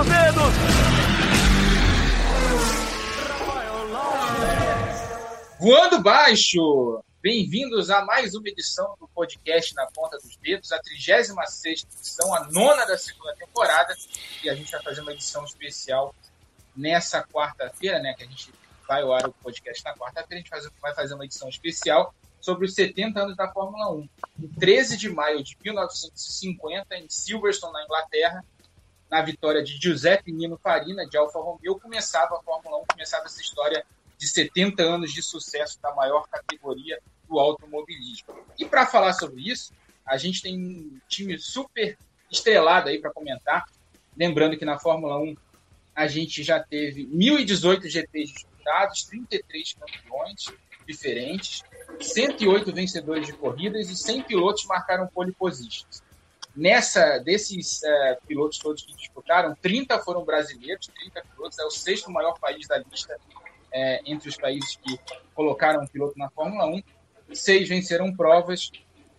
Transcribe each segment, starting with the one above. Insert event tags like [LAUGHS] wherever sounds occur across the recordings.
dos dedos. Voando baixo! Bem-vindos a mais uma edição do podcast Na Ponta dos Dedos, a 36 edição, a nona da segunda temporada, e a gente vai fazer uma edição especial nessa quarta-feira, né? Que a gente vai ao ar o podcast na quarta-feira, a gente vai fazer uma edição especial sobre os 70 anos da Fórmula 1. Em 13 de maio de 1950, em Silverstone, na Inglaterra, na vitória de Giuseppe Nino Farina, de Alfa Romeo, começava a Fórmula 1, começava essa história de 70 anos de sucesso da maior categoria do automobilismo. E para falar sobre isso, a gente tem um time super estrelado aí para comentar. Lembrando que na Fórmula 1 a gente já teve 1.018 GPs disputados, 33 campeões diferentes, 108 vencedores de corridas e 100 pilotos marcaram pole positions. Nessa, desses é, pilotos todos que disputaram, 30 foram brasileiros, 30 pilotos, é o sexto maior país da lista é, entre os países que colocaram um piloto na Fórmula 1. Seis venceram provas.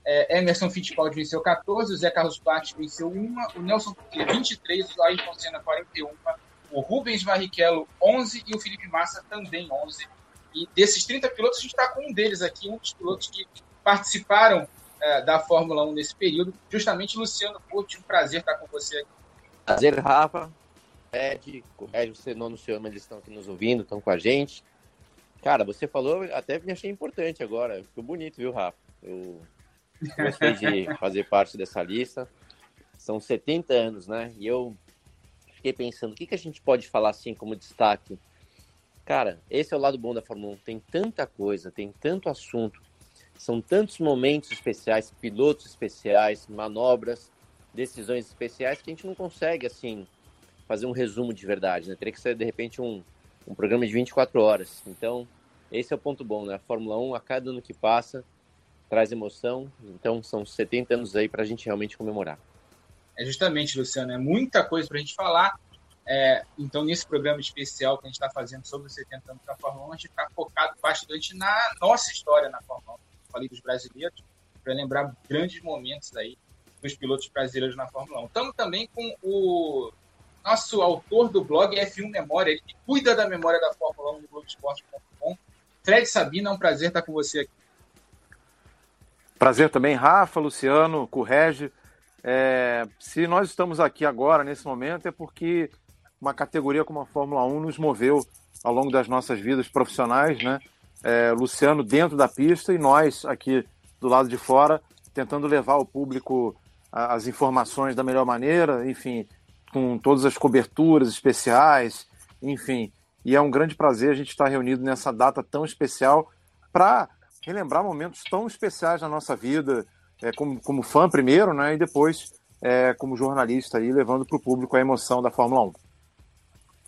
É, Emerson Fittipaldi venceu 14, o Zé Carlos Patti venceu uma, o Nelson Piquet 23, o Ayrton Senna 41, o Rubens Barrichello 11 e o Felipe Massa também 11 e desses 30 pilotos, a gente está com um deles aqui, um dos pilotos que participaram é, da Fórmula 1 nesse período, justamente Luciano Curti. Um prazer estar com você aqui. Prazer, Rafa. Ed, o Ed, você não anunciou, mas eles estão aqui nos ouvindo, estão com a gente. Cara, você falou, até me achei importante agora. Ficou bonito, viu, Rafa? Eu gostei de [LAUGHS] fazer parte dessa lista. São 70 anos, né? E eu fiquei pensando, o que, que a gente pode falar assim como destaque Cara, esse é o lado bom da Fórmula 1. Tem tanta coisa, tem tanto assunto, são tantos momentos especiais, pilotos especiais, manobras, decisões especiais que a gente não consegue, assim, fazer um resumo de verdade, né? Teria que ser, de repente, um, um programa de 24 horas. Então, esse é o ponto bom, né? A Fórmula 1, a cada ano que passa, traz emoção. Então, são 70 anos aí para a gente realmente comemorar. É justamente, Luciano, é muita coisa para a gente falar. É, então, nesse programa especial que a gente está fazendo sobre os 70 anos da Fórmula 1, a gente está focado bastante na nossa história na Fórmula 1. Falei dos brasileiros, para lembrar grandes momentos aí dos pilotos brasileiros na Fórmula 1. Estamos também com o nosso autor do blog F1 Memória, ele que cuida da memória da Fórmula 1 no Globoesporte.com. Fred Sabina, é um prazer estar com você aqui. Prazer também, Rafa, Luciano, Correge. É, se nós estamos aqui agora, nesse momento, é porque uma categoria como a Fórmula 1 nos moveu ao longo das nossas vidas profissionais, né? É, Luciano dentro da pista e nós aqui do lado de fora tentando levar ao público as informações da melhor maneira, enfim, com todas as coberturas especiais, enfim. E é um grande prazer a gente estar reunido nessa data tão especial para relembrar momentos tão especiais na nossa vida, é, como, como fã primeiro, né? E depois é, como jornalista aí, levando para o público a emoção da Fórmula 1.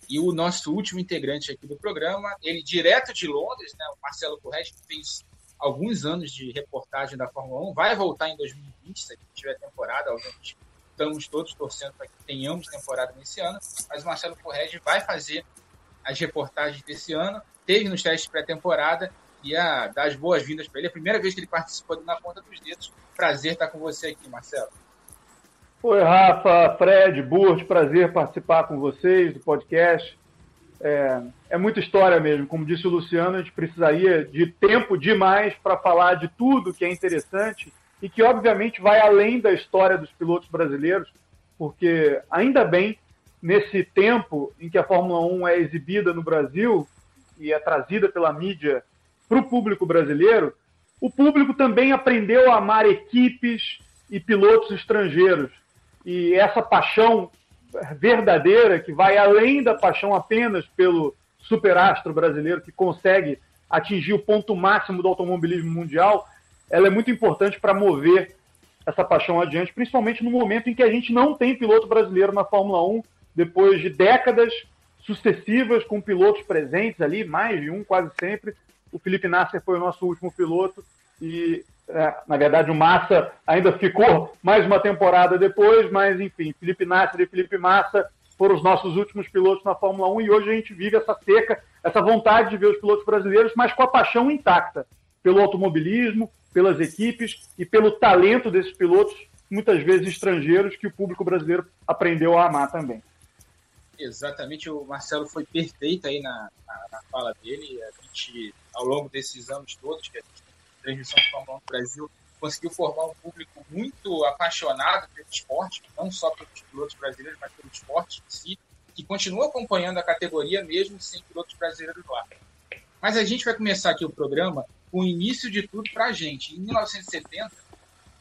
E o nosso último integrante aqui do programa, ele direto de Londres, né, o Marcelo Correia, que fez alguns anos de reportagem da Fórmula 1, vai voltar em 2020, se tiver temporada, obviamente estamos todos torcendo para que tenhamos temporada nesse ano, mas o Marcelo Correge vai fazer as reportagens desse ano, teve nos testes pré-temporada e a dar as boas-vindas para ele. É a primeira vez que ele participou na ponta dos dedos. Prazer estar com você aqui, Marcelo. Oi, Rafa, Fred, Burt, prazer participar com vocês do podcast. É, é, muita história mesmo. Como disse o Luciano, a gente precisaria de tempo demais para falar de tudo que é interessante e que, obviamente, vai além da história dos pilotos brasileiros, porque, ainda bem, nesse tempo em que a Fórmula 1 é exibida no Brasil e é trazida pela mídia para o público brasileiro, o público também aprendeu a amar equipes e pilotos estrangeiros e essa paixão verdadeira que vai além da paixão apenas pelo superastro brasileiro que consegue atingir o ponto máximo do automobilismo mundial, ela é muito importante para mover essa paixão adiante, principalmente no momento em que a gente não tem piloto brasileiro na Fórmula 1, depois de décadas sucessivas com pilotos presentes ali, mais de um quase sempre. O Felipe Nasser foi o nosso último piloto e na verdade, o Massa ainda ficou mais uma temporada depois, mas enfim, Felipe Nasser e Felipe Massa foram os nossos últimos pilotos na Fórmula 1 e hoje a gente vive essa seca, essa vontade de ver os pilotos brasileiros, mas com a paixão intacta pelo automobilismo, pelas equipes e pelo talento desses pilotos, muitas vezes estrangeiros, que o público brasileiro aprendeu a amar também. Exatamente, o Marcelo foi perfeito aí na, na, na, fala dele. A gente, ao longo desses anos todos que a gente transmissão de Fórmula 1 no Brasil, conseguiu formar um público muito apaixonado pelo esporte, não só pelos pilotos brasileiros, mas pelo esporte em si, que continua acompanhando a categoria mesmo sem pilotos brasileiros lá. Mas a gente vai começar aqui o programa com o início de tudo para a gente. Em 1970,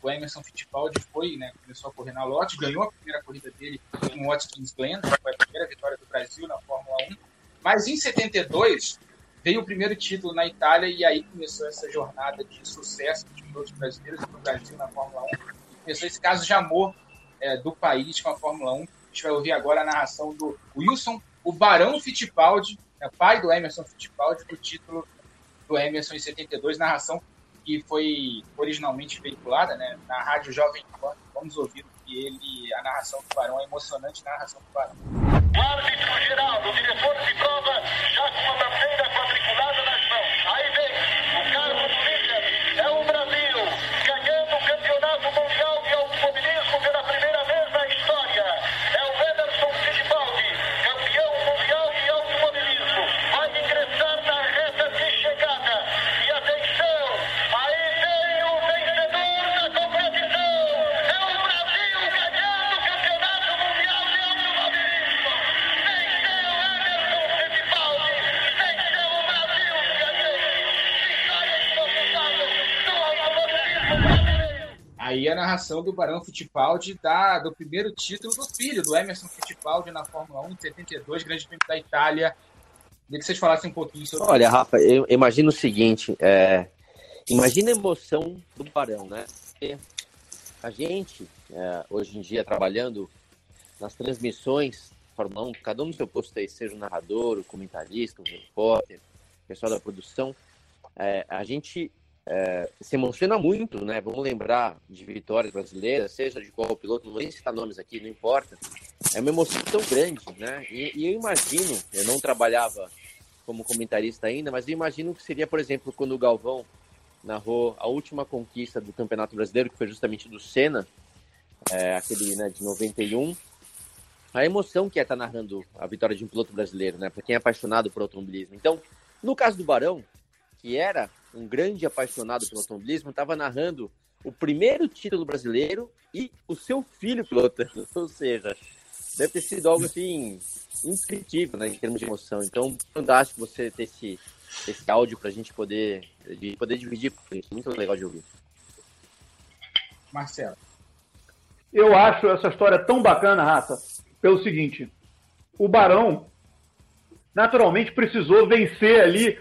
o Emerson Fittipaldi foi, né, começou a correr na Lotte, ganhou a primeira corrida dele em Watkins Glen, foi a primeira vitória do Brasil na Fórmula 1. Mas em 72 veio o primeiro título na Itália e aí começou essa jornada de sucesso de pilotos brasileiros do Brasil na Fórmula 1. E começou esse caso de amor é, do país com a Fórmula 1. A gente vai ouvir agora a narração do Wilson, o Barão Fittipaldi, é, pai do Emerson Fittipaldi, do título do Emerson em 72, narração que foi originalmente veiculada né, na rádio Jovem Pan. Vamos ouvir que ele, a narração do Barão, a emocionante narração do Barão. Árbitro Geraldo, o diretor de prova, já com a bandeira Aí a narração do Barão Fittipaldi da, do primeiro título do filho, do Emerson Fittipaldi na Fórmula 1 em 72, Grande Prêmio da Itália. Queria que vocês falassem um pouquinho sobre Olha, Rafa, eu imagino o seguinte, é, imagina a emoção do Barão, né? Porque a gente, é, hoje em dia, trabalhando nas transmissões Fórmula 1, cada um no seu posto aí, seja o narrador, o comentarista, o repórter, o pessoal da produção, é, a gente é, se emociona muito, né? Vamos lembrar de vitórias brasileiras, seja de qual piloto, não vou nem citar nomes aqui, não importa. É uma emoção tão grande, né? E, e eu imagino, eu não trabalhava como comentarista ainda, mas eu imagino que seria, por exemplo, quando o Galvão narrou a última conquista do Campeonato Brasileiro, que foi justamente do Senna, é, aquele né, de 91. A emoção que é estar narrando a vitória de um piloto brasileiro, né? Para quem é apaixonado por automobilismo. Então, no caso do Barão, que era um grande apaixonado pelo automobilismo, estava narrando o primeiro título brasileiro e o seu filho pilotando. [LAUGHS] Ou seja, deve ter sido algo assim indescritível, né, em termos de emoção. Então, fantástico você ter esse, esse áudio para a gente poder, de, poder dividir com isso. Muito legal de ouvir. Marcelo. Eu acho essa história tão bacana, Rafa, pelo seguinte: o Barão naturalmente precisou vencer ali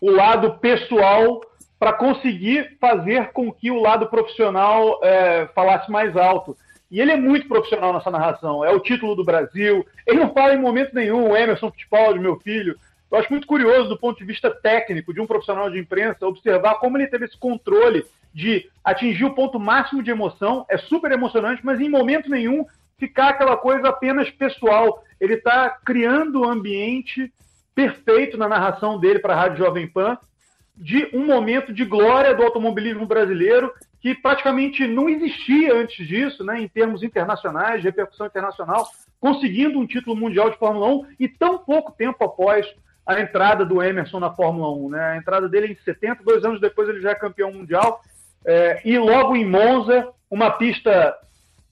o lado pessoal para conseguir fazer com que o lado profissional é, falasse mais alto. E ele é muito profissional nessa narração. É o título do Brasil. Ele não fala em momento nenhum, o Emerson Fittipaldi, meu filho. Eu acho muito curioso, do ponto de vista técnico, de um profissional de imprensa, observar como ele teve esse controle de atingir o ponto máximo de emoção. É super emocionante, mas em momento nenhum ficar aquela coisa apenas pessoal. Ele está criando um ambiente perfeito na narração dele para a Rádio Jovem Pan de um momento de glória do automobilismo brasileiro que praticamente não existia antes disso, né, em termos internacionais, de repercussão internacional, conseguindo um título mundial de Fórmula 1 e tão pouco tempo após a entrada do Emerson na Fórmula 1. Né? A entrada dele em 70, dois anos depois ele já é campeão mundial. É, e logo em Monza, uma pista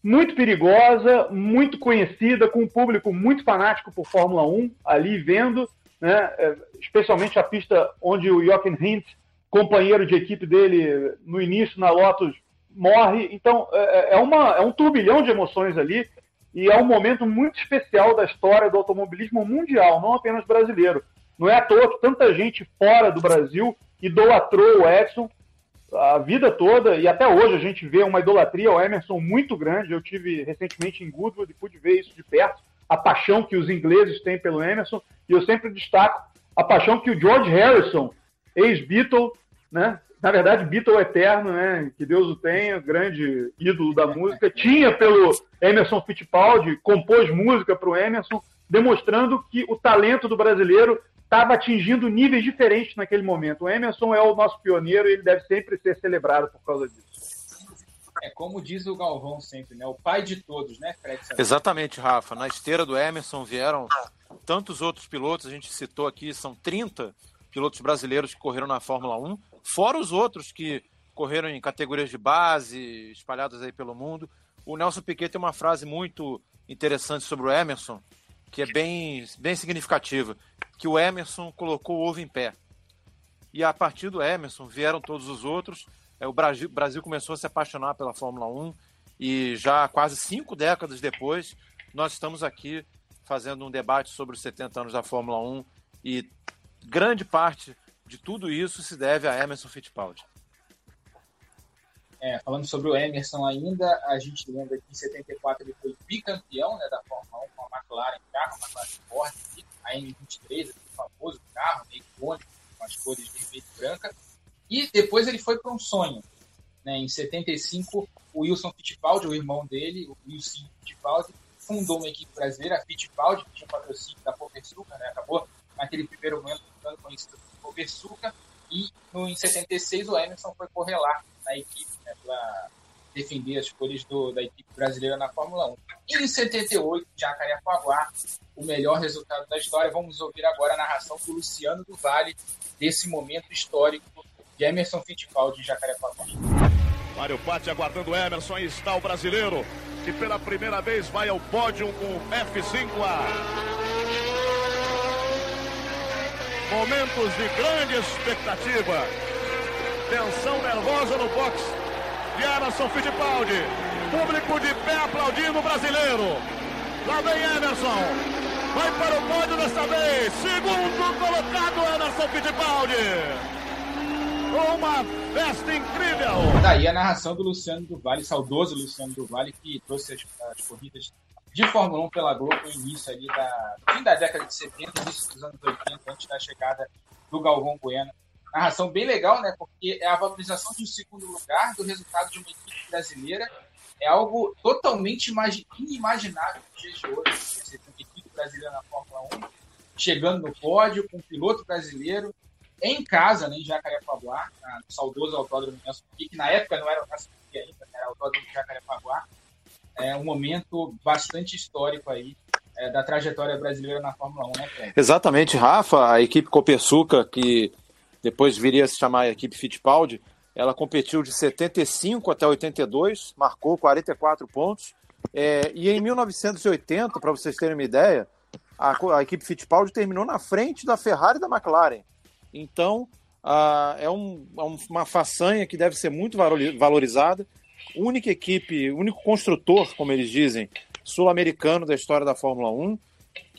muito perigosa, muito conhecida, com um público muito fanático por Fórmula 1 ali vendo, né? É, especialmente a pista onde o Jochen Hint, companheiro de equipe dele no início na Lotus, morre. Então é, é, uma, é um turbilhão de emoções ali e é um momento muito especial da história do automobilismo mundial, não apenas brasileiro. Não é à toa que tanta gente fora do Brasil idolatrou o Edson a vida toda, e até hoje a gente vê uma idolatria ao Emerson muito grande. Eu tive recentemente em Goodwood e pude ver isso de perto, a paixão que os ingleses têm pelo Emerson, e eu sempre destaco a paixão que o George Harrison, ex-Beatle, né? na verdade, Beatle eterno, né? que Deus o tenha, grande ídolo da música, tinha pelo Emerson Fittipaldi, compôs música para o Emerson, demonstrando que o talento do brasileiro estava atingindo níveis diferentes naquele momento. O Emerson é o nosso pioneiro e ele deve sempre ser celebrado por causa disso. É como diz o Galvão sempre, né? O pai de todos, né, Fred? Exatamente, Rafa. Na esteira do Emerson vieram tantos outros pilotos, a gente citou aqui, são 30 pilotos brasileiros que correram na Fórmula 1, fora os outros que correram em categorias de base, espalhadas aí pelo mundo. O Nelson Piquet tem uma frase muito interessante sobre o Emerson, que é bem, bem significativa, que o Emerson colocou o ovo em pé. E a partir do Emerson vieram todos os outros. É, o Brasil, Brasil começou a se apaixonar pela Fórmula 1 e já quase cinco décadas depois, nós estamos aqui fazendo um debate sobre os 70 anos da Fórmula 1 e grande parte de tudo isso se deve a Emerson Fittipaldi. É, falando sobre o Emerson ainda, a gente lembra que em 74 ele foi bicampeão né, da Fórmula 1 com a McLaren carro, a McLaren Ford, a M23, o famoso carro, meio icônico, com as cores vermelho e branca. E depois ele foi para um sonho. Né? Em 75, o Wilson Fittipaldi, o irmão dele, o Wilson Fittipaldi, fundou uma equipe brasileira, a Fittipaldi, que tinha patrocínio da Pokersuca, né? acabou naquele primeiro momento ficando conhecido como Pokersuca, e no, em 76 o Emerson foi correr lá na equipe né, para defender as cores do, da equipe brasileira na Fórmula 1. E em 78, Jacarepaguá, o melhor resultado da história. Vamos ouvir agora a narração do Luciano do Vale desse momento histórico de Emerson Fittipaldi de Jacarepaguá. Mário Patti aguardando Emerson, aí está o brasileiro, que pela primeira vez vai ao pódio com F5A. Momentos de grande expectativa. Tensão nervosa no box de Emerson Fittipaldi. Público de pé aplaudindo o brasileiro. Lá vem Emerson. Vai para o pódio desta vez. Segundo colocado, Emerson Fittipaldi uma festa incrível. Daí a narração do Luciano do Vale, saudoso Luciano do Vale, que trouxe as, as corridas de Fórmula 1 pela Globo no início ali da fim da década de 70, início dos anos 80, antes da chegada do Galvão Bueno. Narração bem legal, né? Porque é a valorização de um segundo lugar do resultado de uma equipe brasileira. É algo totalmente inimaginável nos dias de hoje. Você tem uma equipe brasileira na Fórmula 1 chegando no pódio com um piloto brasileiro em casa, né, em Jacarepaguá, no saudoso Autódromo Nelson que na época não era o Nelson ainda, né, era o Autódromo de Jacarepaguá. É um momento bastante histórico aí é, da trajetória brasileira na Fórmula 1, né, Fred? Exatamente, Rafa, a equipe Copersuca, que depois viria a se chamar a equipe Fittipaldi, ela competiu de 75 até 82, marcou 44 pontos, é, e em 1980, para vocês terem uma ideia, a, a equipe Fittipaldi terminou na frente da Ferrari e da McLaren. Então, uh, é, um, é uma façanha que deve ser muito valorizada. Única equipe, único construtor, como eles dizem, sul-americano da história da Fórmula 1.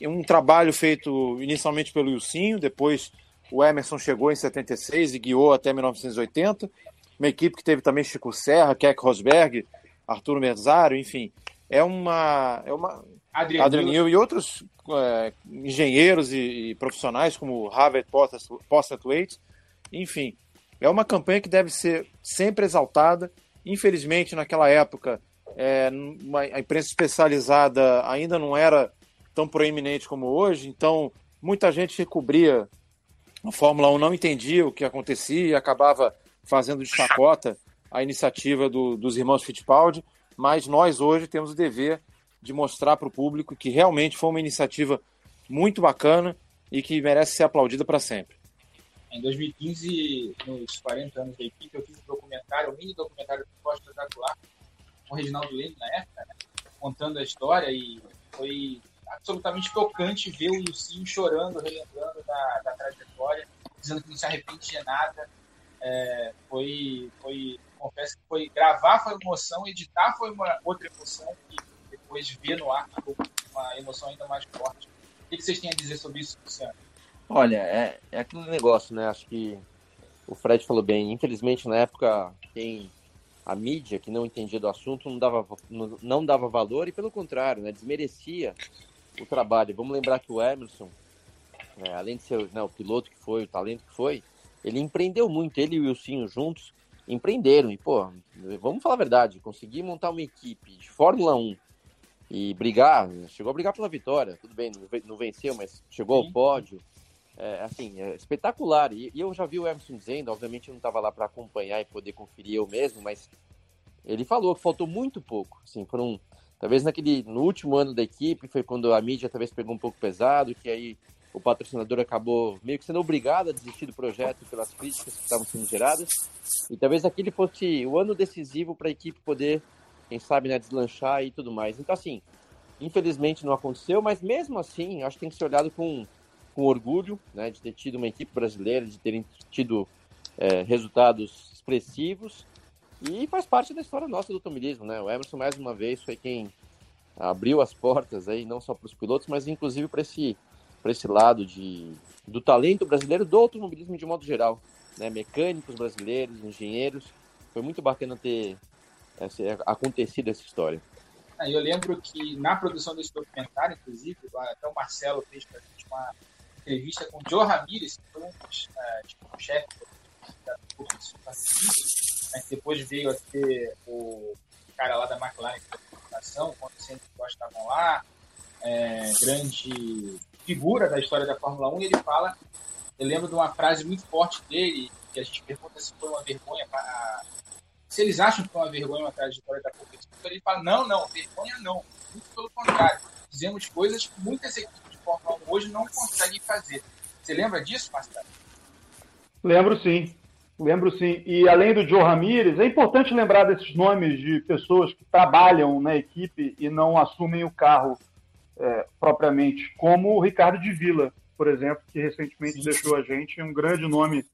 Um trabalho feito inicialmente pelo Ilcinho, depois o Emerson chegou em 76 e guiou até 1980. Uma equipe que teve também Chico Serra, Keck Rosberg, Arturo Merzario, enfim. É uma, é uma Adrianil e outros é, engenheiros e, e, profissionais como Harvard Postlewaite. Enfim, é uma campanha que deve ser sempre exaltada. Infelizmente, naquela época, é, uma, a imprensa especializada ainda não era tão proeminente como hoje, então muita gente que cobria a Fórmula 1 não entendia o que acontecia e acabava fazendo de chacota a iniciativa do, dos irmãos Fittipaldi, mas nós hoje temos o dever de mostrar para o público que realmente foi uma iniciativa muito bacana e que merece ser aplaudida para sempre. Em 2015, nos 40 anos da equipe, eu fiz um documentário, um mini documentário do Costa Espetacular, com o Reginaldo Leme na época, né? contando a história e foi absolutamente tocante ver o Lucinho chorando, relembrando da, da trajetória, dizendo que não se arrepende de nada. É, foi, foi, confesso que foi gravar foi emoção, editar foi uma outra emoção que depois ver no ar uma emoção ainda mais forte. O que vocês têm a dizer sobre isso, Luciano? Olha, é, é aquele negócio, né? Acho que o Fred falou bem. Infelizmente, na época, quem a mídia que não entendia do assunto não dava, não, não dava valor e, pelo contrário, né, desmerecia o trabalho. Vamos lembrar que o Emerson, é, além de ser né, o piloto que foi, o talento que foi, ele empreendeu muito. Ele e o Wilsinho juntos empreenderam. E, pô, vamos falar a verdade, conseguir montar uma equipe de Fórmula 1 e brigar, chegou a brigar pela vitória, tudo bem, não venceu, mas chegou ao pódio. É, assim, é espetacular. E, e, eu já vi o Emerson dizendo, obviamente eu não estava lá para acompanhar e poder conferir eu mesmo, mas ele falou que faltou muito pouco. Assim, foram, talvez naquele, no último ano da equipe, foi quando a mídia talvez pegou um pouco pesado, que aí o patrocinador acabou meio que sendo obrigado a desistir do projeto pelas críticas que estavam sendo geradas. E talvez aquele fosse o ano decisivo para a equipe poder, quem sabe, né, deslanchar e tudo mais. Então, assim, infelizmente não aconteceu, mas mesmo assim, acho que tem que ser olhado com, com orgulho, né, de ter tido uma equipe brasileira, de terem tido é, resultados expressivos. E faz parte da história nossa do automobilismo, né? O Emerson, mais uma vez, foi quem abriu as portas aí, não só para os pilotos, mas inclusive para esse para esse lado de, do talento brasileiro, do automobilismo de modo geral. Né? Mecânicos brasileiros, engenheiros. Foi muito bacana ter essa, acontecido essa história. Ah, eu lembro que na produção desse documentário, inclusive, até o Marcelo fez para a gente uma entrevista com o Joe Ramirez, que foi um dos uh, chefes da mas depois veio a ter o cara lá da McLaren, que da quando o Centro estavam lá, é, grande figura da história da Fórmula 1, e ele fala, eu lembro de uma frase muito forte dele, que a gente pergunta se foi uma vergonha, pra, se eles acham que foi uma vergonha uma trajetória da competição, ele fala, não, não, vergonha não, muito pelo contrário, fizemos coisas que muitas equipes de Fórmula 1 hoje não conseguem fazer. Você lembra disso, Marcelo? Lembro sim, lembro sim. E além do Joe Ramirez, é importante lembrar desses nomes de pessoas que trabalham na equipe e não assumem o carro é, propriamente, como o Ricardo de Vila, por exemplo, que recentemente Sim. deixou a gente um grande nome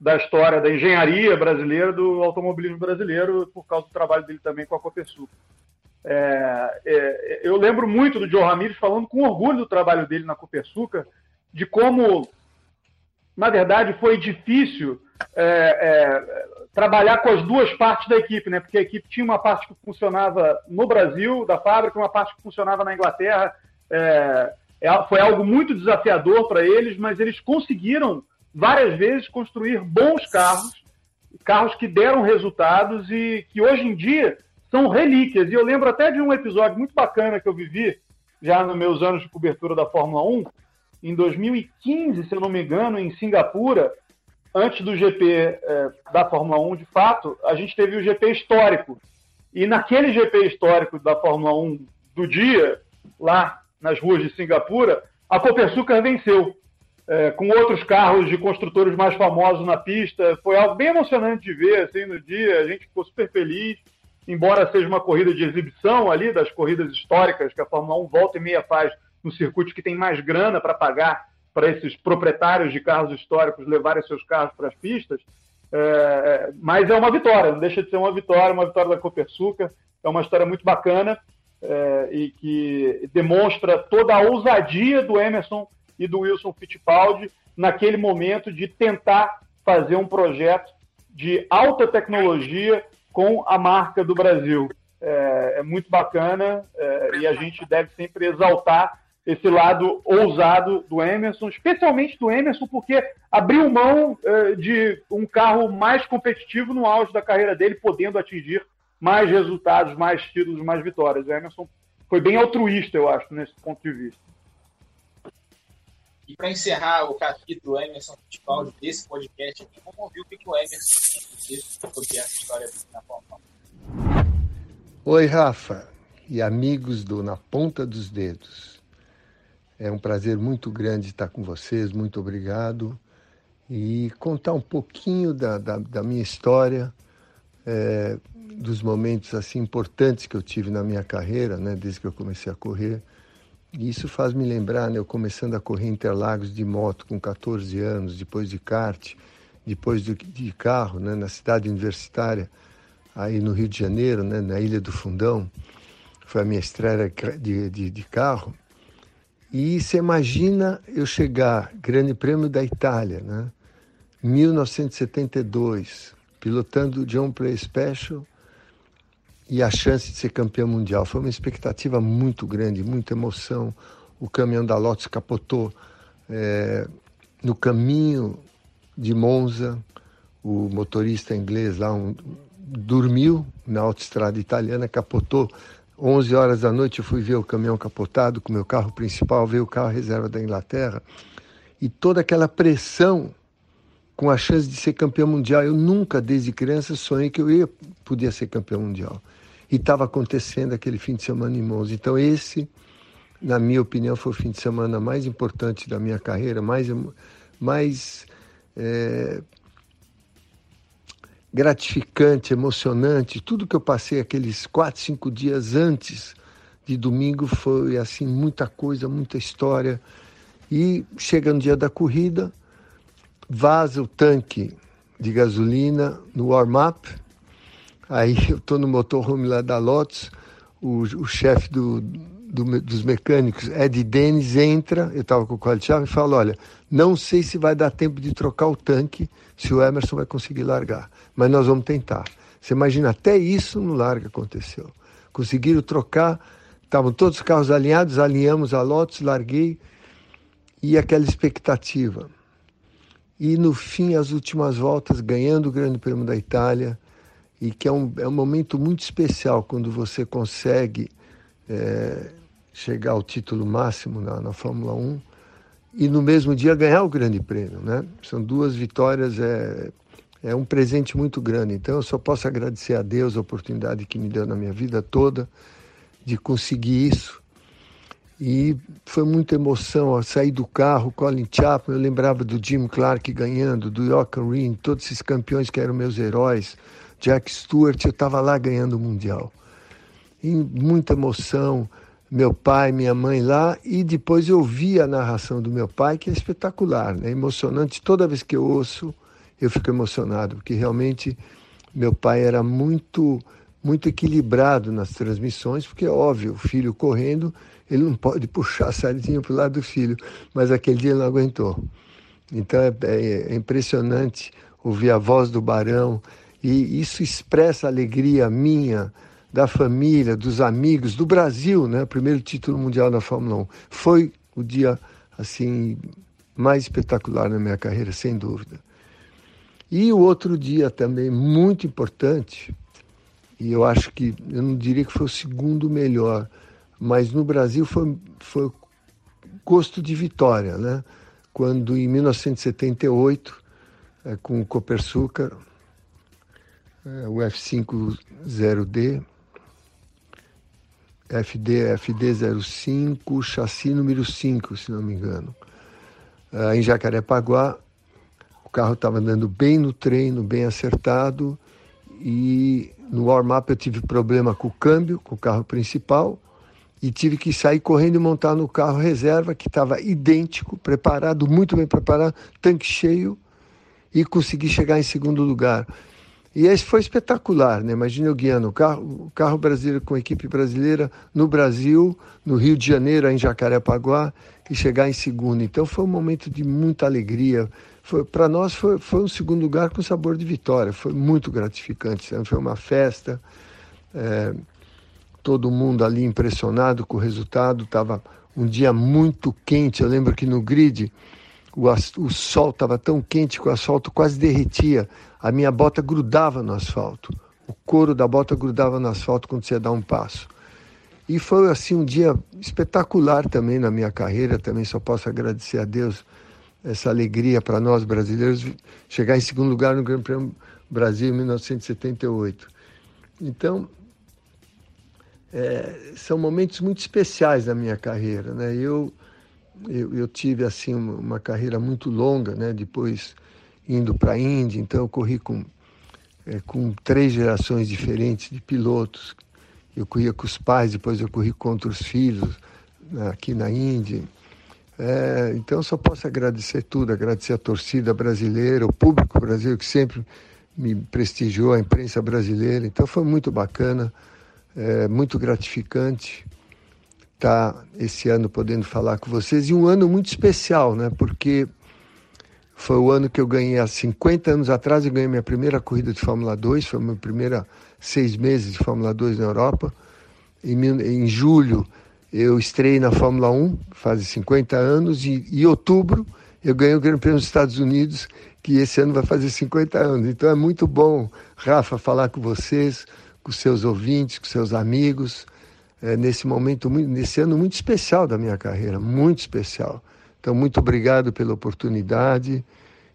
da história da engenharia brasileira, do automobilismo brasileiro, por causa do trabalho dele também com a Copersuc. É, é, eu lembro muito do Joe Ramirez falando com orgulho do trabalho dele na Copersuca, de como, na verdade, foi difícil é, é, trabalhar com as duas partes da equipe, né? Porque a equipe tinha uma parte que funcionava no Brasil, da fábrica, uma parte que funcionava na Inglaterra. É, é foi algo muito desafiador para eles, mas eles conseguiram várias vezes construir bons carros, carros que deram resultados e que hoje em dia são relíquias. E eu lembro até de um episódio muito bacana que eu vivi já nos meus anos de cobertura da Fórmula 1, em 2015, se eu não me engano, em Singapura, antes do GP é, da Fórmula 1, de fato, a gente teve o GP histórico. E naquele GP histórico da Fórmula 1 do dia, lá nas ruas de Singapura, a Copersucar venceu. É, com outros carros de construtores mais famosos na pista. Foi algo bem emocionante de ver assim, no dia. A gente ficou super feliz. Embora seja uma corrida de exibição ali, das corridas históricas que a Fórmula 1 volta e meia faz no circuito que tem mais grana para pagar para esses proprietários de carros históricos levarem seus carros para as pistas, é, é, mas é uma vitória, não deixa de ser uma vitória, uma vitória da Copersuca, é uma história muito bacana é, e que demonstra toda a ousadia do Emerson e do Wilson Fittipaldi naquele momento de tentar fazer um projeto de alta tecnologia com a marca do Brasil. É, é muito bacana é, e a gente deve sempre exaltar esse lado ousado do Emerson, especialmente do Emerson, porque abriu mão uh, de um carro mais competitivo no auge da carreira dele, podendo atingir mais resultados, mais títulos, mais vitórias. O Emerson foi bem altruísta, eu acho, nesse ponto de vista. E para encerrar o capítulo Emerson Fittipaldi desse podcast aqui, vamos ouvir o que o Emerson tem a dizer sobre essa história na Fórmula Oi, Rafa e amigos do Na Ponta dos Dedos. É um prazer muito grande estar com vocês, muito obrigado. E contar um pouquinho da, da, da minha história, é, dos momentos assim importantes que eu tive na minha carreira, né, desde que eu comecei a correr. E isso faz me lembrar, né, eu começando a correr Interlagos de moto com 14 anos, depois de kart, depois de, de carro, né, na cidade universitária, aí no Rio de Janeiro, né, na Ilha do Fundão. Foi a minha estreia de, de, de carro. E você imagina eu chegar, Grande Prêmio da Itália, né? 1972, pilotando o John Play Special e a chance de ser campeão mundial. Foi uma expectativa muito grande, muita emoção. O caminhão da Lotus capotou é, no caminho de Monza. O motorista inglês lá um, dormiu na autoestrada italiana, capotou 11 horas da noite eu fui ver o caminhão capotado com o meu carro principal, ver o carro reserva da Inglaterra e toda aquela pressão com a chance de ser campeão mundial. Eu nunca, desde criança, sonhei que eu ia podia ser campeão mundial. E estava acontecendo aquele fim de semana em Monza. Então esse, na minha opinião, foi o fim de semana mais importante da minha carreira, mais, mais é, gratificante, emocionante. Tudo que eu passei aqueles quatro, cinco dias antes de domingo foi assim muita coisa, muita história. E chega no dia da corrida, vaza o tanque de gasolina no warm-up. Aí [LAUGHS] eu estou no motorhome lá da Lotus, o, o chefe do, do, dos mecânicos, Ed Dennis, entra, eu estava com o quality-chave, e fala, olha, não sei se vai dar tempo de trocar o tanque, se o Emerson vai conseguir largar, mas nós vamos tentar. Você imagina, até isso no larga aconteceu. Conseguiram trocar, estavam todos os carros alinhados, alinhamos a Lotus, larguei, e aquela expectativa e no fim as últimas voltas ganhando o Grande Prêmio da Itália e que é um, é um momento muito especial quando você consegue é, chegar ao título máximo na, na, Fórmula 1 e no mesmo dia ganhar o Grande Prêmio, né? São duas vitórias, é, é um presente muito grande. Então eu só posso agradecer a Deus a oportunidade que me deu na minha vida toda de conseguir isso e foi muita emoção ó, sair do carro, Colin Chapman, eu lembrava do Jim Clark ganhando, do Jochen Ring, todos esses campeões que eram meus heróis, Jack Stewart, eu estava lá ganhando o Mundial. E muita emoção, meu pai, minha mãe lá, e depois eu vi a narração do meu pai, que é espetacular, né? emocionante. Toda vez que eu ouço, eu fico emocionado, porque realmente meu pai era muito muito equilibrado nas transmissões, porque é óbvio, o filho correndo ele não pode puxar a sardinha para o lado do filho, mas aquele dia ele não aguentou. Então é, é, é impressionante ouvir a voz do Barão, e isso expressa a alegria minha, da família, dos amigos, do Brasil, né? Primeiro título mundial da Fórmula 1. Foi o dia assim mais espetacular na minha carreira, sem dúvida. E o outro dia também muito importante, e eu acho que eu não diria que foi o segundo melhor, mas no Brasil foi, foi gosto de vitória, né? Quando em 1978, é, com o Copersucar, é, o F50D, FD, FD05, chassi número 5, se não me engano. É, em Jacarepaguá, o carro estava andando bem no treino, bem acertado, e no warm-up eu tive problema com o câmbio, com o carro principal, e tive que sair correndo e montar no carro reserva, que estava idêntico, preparado, muito bem preparado, tanque cheio, e consegui chegar em segundo lugar. E esse foi espetacular, né? Imagina eu guiando o carro, o carro brasileiro com equipe brasileira no Brasil, no Rio de Janeiro, em Jacarepaguá, e chegar em segundo. Então foi um momento de muita alegria. Para nós foi, foi um segundo lugar com sabor de vitória. Foi muito gratificante. Foi uma festa. É, todo mundo ali impressionado com o resultado. Estava um dia muito quente. Eu lembro que no grid o, o sol estava tão quente que o asfalto quase derretia. A minha bota grudava no asfalto. O couro da bota grudava no asfalto quando você ia dar um passo. E foi assim um dia espetacular também na minha carreira. Também só posso agradecer a Deus essa alegria para nós brasileiros chegar em segundo lugar no Grande Prêmio Brasil em 1978. Então, é, são momentos muito especiais da minha carreira, né? Eu, eu, eu tive assim uma, uma, carreira muito longa, né? Depois indo para a Índia, então eu corri com é, com três gerações diferentes de pilotos. Eu corria com os pais, depois eu corri contra os filhos né, aqui na Índia. É, então só posso agradecer tudo, agradecer a torcida brasileira, o público brasileiro que sempre me prestigiou, a imprensa brasileira. Então foi muito bacana. É muito gratificante estar tá esse ano podendo falar com vocês e um ano muito especial, né? Porque foi o ano que eu ganhei há 50 anos atrás, eu ganhei minha primeira corrida de Fórmula 2, foi minha primeira seis meses de Fórmula 2 na Europa. Em, em julho eu estrei na Fórmula 1, faz 50 anos, e em outubro eu ganhei o Grande Prêmio dos Estados Unidos, que esse ano vai fazer 50 anos. Então é muito bom, Rafa, falar com vocês com seus ouvintes, com seus amigos, é, nesse momento, nesse ano muito especial da minha carreira, muito especial. Então, muito obrigado pela oportunidade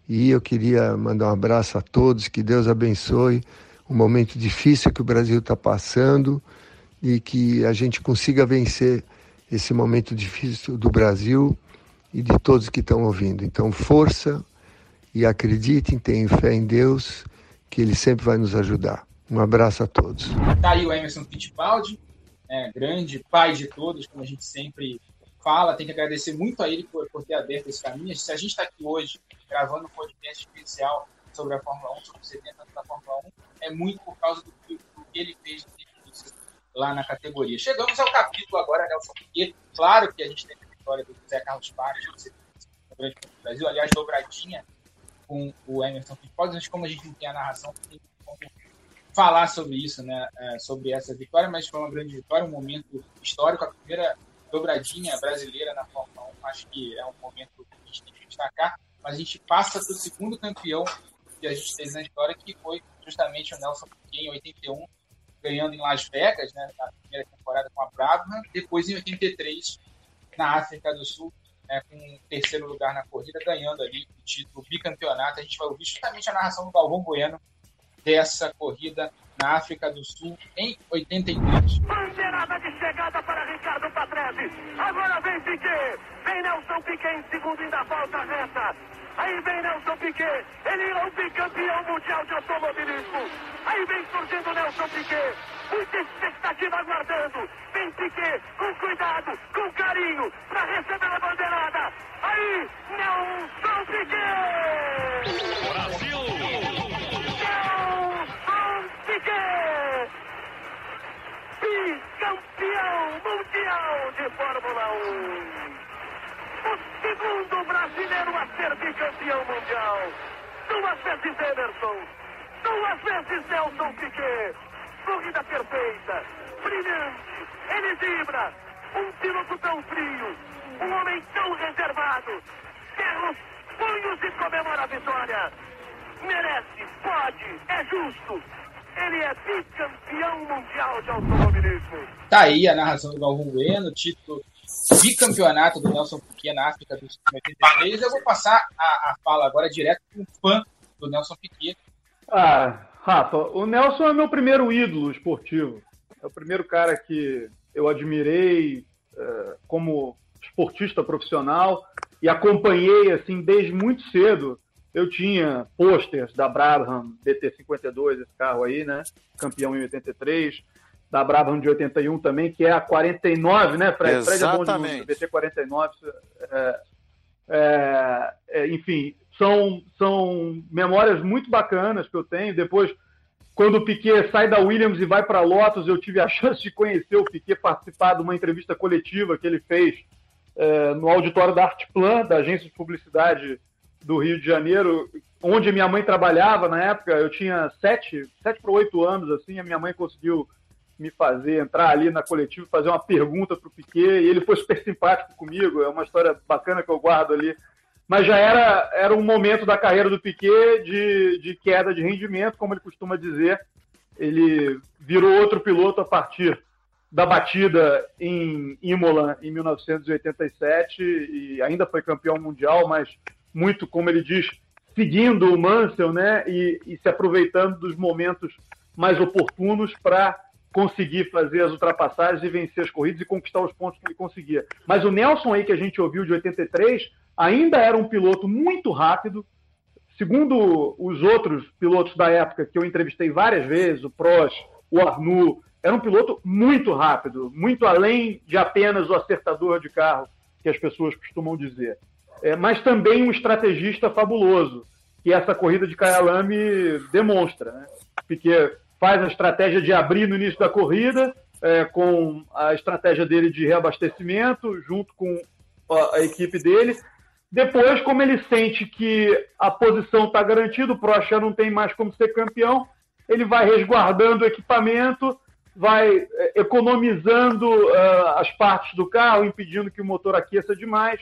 E eu queria mandar um abraço a todos, que Deus abençoe o momento difícil que o Brasil está passando e que a gente consiga vencer esse momento difícil do Brasil e de todos que estão ouvindo. Então, força e acreditem, tenham fé em Deus, que Ele sempre vai nos ajudar. Um abraço a todos. Tá aí o Emerson Fittipaldi, é, grande pai de todos, como a gente sempre fala. Tem que agradecer muito a ele por, por ter aberto esse caminho. Se a gente está aqui hoje gravando um podcast especial sobre a Fórmula 1, sobre os 70 anos da Fórmula 1, é muito por causa do que, do que ele fez lá na categoria. Chegamos ao capítulo agora, Nelson Piquet. Claro que a gente tem a vitória do Zé Carlos Pares, no Grande Prêmio do Brasil, aliás, dobradinha com o Emerson Fittipaldi, mas como a gente não tem a narração, tem como falar sobre isso, né, é, sobre essa vitória, mas foi uma grande vitória, um momento histórico, a primeira dobradinha brasileira na Fórmula 1, acho que é um momento que a gente tem que destacar, mas a gente passa para o segundo campeão que a gente teve na história, que foi justamente o Nelson Piquet em 81, ganhando em Las Vegas, né, na primeira temporada com a Brabham, depois em 83 na África do Sul, né, com terceiro lugar na corrida, ganhando ali o título bicampeonato. A gente vai ouvir justamente a narração do Galvão Bueno dessa corrida na África do Sul em 83. Bandeirada de chegada para Ricardo Patrese. Agora vem Piquet. Vem Nelson Piquet em segundo, ainda volta reta. Aí vem Nelson Piquet. Ele é o bicampeão mundial de automobilismo. Aí vem surgindo Nelson Piquet. Muita expectativa aguardando. Vem Piquet com cuidado, com carinho, para receber a bandeirada. De Fórmula 1 o segundo brasileiro a ser bicampeão mundial. Duas vezes Emerson, duas vezes Nelson Piquet. Corrida perfeita, brilhante, ele vibra. Um piloto tão frio, um homem tão reservado. Cerra os punhos e comemora a vitória. Merece, pode, é justo. Ele é bicampeão mundial de automobilismo. Tá aí a narração do Galvão Bueno, título bicampeonato do Nelson Piquet na África do Sul 83. Eu vou passar a, a fala agora direto com um fã do Nelson Piquet. Ah, Rafa, o Nelson é meu primeiro ídolo esportivo. É o primeiro cara que eu admirei é, como esportista profissional e acompanhei assim desde muito cedo. Eu tinha posters da Brabham BT52, esse carro aí, né? Campeão em 83 da Brabham de 81 também, que é a 49, né, Fred? Exatamente. Fred é bom de BT49. É, é, é, enfim, são, são memórias muito bacanas que eu tenho. Depois, quando o Piquet sai da Williams e vai para Lotus, eu tive a [LAUGHS] chance de conhecer o Piquet, participar de uma entrevista coletiva que ele fez é, no auditório da Artplan, da agência de publicidade do Rio de Janeiro, onde minha mãe trabalhava na época. Eu tinha sete, sete para oito anos, assim, a minha mãe conseguiu me fazer entrar ali na coletiva, fazer uma pergunta para o Piquet, e ele foi super simpático comigo, é uma história bacana que eu guardo ali. Mas já era, era um momento da carreira do Piquet de, de queda de rendimento, como ele costuma dizer. Ele virou outro piloto a partir da batida em Imola em 1987 e ainda foi campeão mundial, mas muito, como ele diz, seguindo o Mansell, né, e, e se aproveitando dos momentos mais oportunos para conseguir fazer as ultrapassagens e vencer as corridas e conquistar os pontos que ele conseguia. Mas o Nelson aí que a gente ouviu de 83 ainda era um piloto muito rápido. Segundo os outros pilotos da época que eu entrevistei várias vezes, o Prost, o Arnoux, era um piloto muito rápido, muito além de apenas o acertador de carro, que as pessoas costumam dizer. É, mas também um estrategista fabuloso, que essa corrida de Kyalami demonstra. Né? Porque faz a estratégia de abrir no início da corrida, é, com a estratégia dele de reabastecimento, junto com a, a equipe dele. Depois, como ele sente que a posição está garantida, o Prost já não tem mais como ser campeão, ele vai resguardando o equipamento, vai é, economizando uh, as partes do carro, impedindo que o motor aqueça demais